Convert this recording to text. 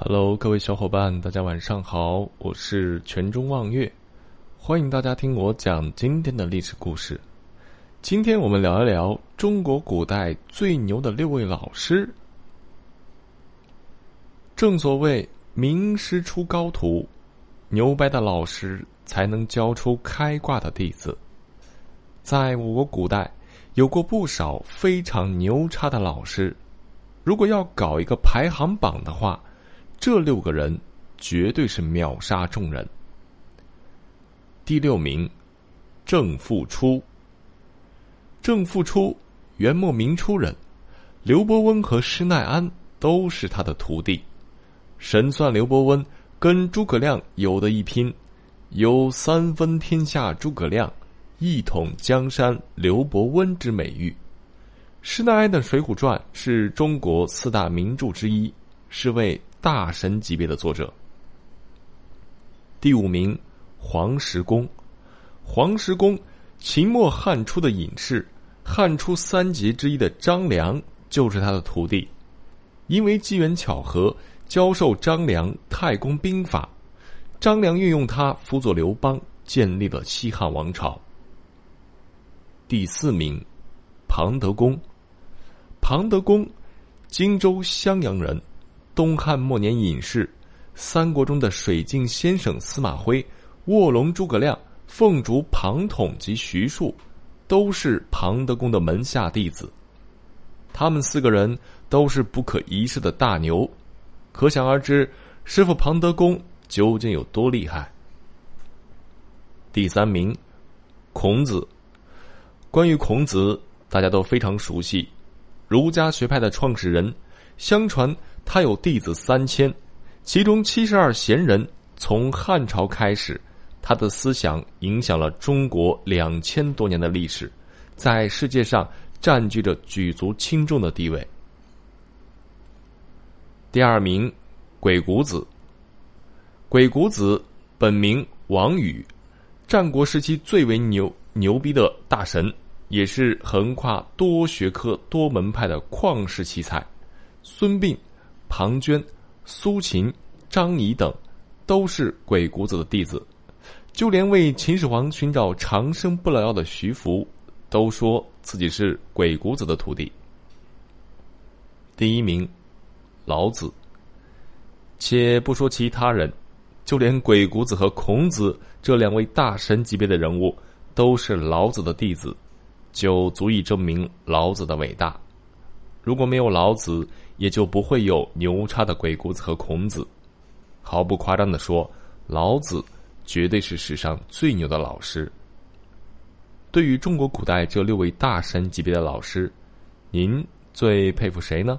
Hello，各位小伙伴，大家晚上好，我是泉中望月，欢迎大家听我讲今天的历史故事。今天我们聊一聊中国古代最牛的六位老师。正所谓名师出高徒，牛掰的老师才能教出开挂的弟子。在我国古代，有过不少非常牛叉的老师。如果要搞一个排行榜的话，这六个人绝对是秒杀众人。第六名，郑复初。郑复初，元末明初人，刘伯温和施耐庵都是他的徒弟。神算刘伯温跟诸葛亮有的一拼，有“三分天下诸葛亮，一统江山刘伯温”之美誉。施耐庵的《水浒传》是中国四大名著之一，是位大神级别的作者。第五名，黄石公。黄石公，秦末汉初的隐士，汉初三杰之一的张良就是他的徒弟。因为机缘巧合，教授张良太公兵法，张良运用他辅佐刘邦，建立了西汉王朝。第四名，庞德公。庞德公，荆州襄阳人，东汉末年隐士，三国中的水镜先生司马徽、卧龙诸葛亮、凤烛庞统及徐庶，都是庞德公的门下弟子。他们四个人都是不可一世的大牛，可想而知，师傅庞德公究竟有多厉害。第三名，孔子。关于孔子，大家都非常熟悉。儒家学派的创始人，相传他有弟子三千，其中七十二贤人。从汉朝开始，他的思想影响了中国两千多年的历史，在世界上占据着举足轻重的地位。第二名，鬼谷子。鬼谷子本名王宇，战国时期最为牛牛逼的大神。也是横跨多学科、多门派的旷世奇才，孙膑、庞涓、苏秦、张仪等，都是鬼谷子的弟子。就连为秦始皇寻找长生不老药的徐福，都说自己是鬼谷子的徒弟。第一名，老子。且不说其他人，就连鬼谷子和孔子这两位大神级别的人物，都是老子的弟子。就足以证明老子的伟大。如果没有老子，也就不会有牛叉的鬼谷子和孔子。毫不夸张的说，老子绝对是史上最牛的老师。对于中国古代这六位大神级别的老师，您最佩服谁呢？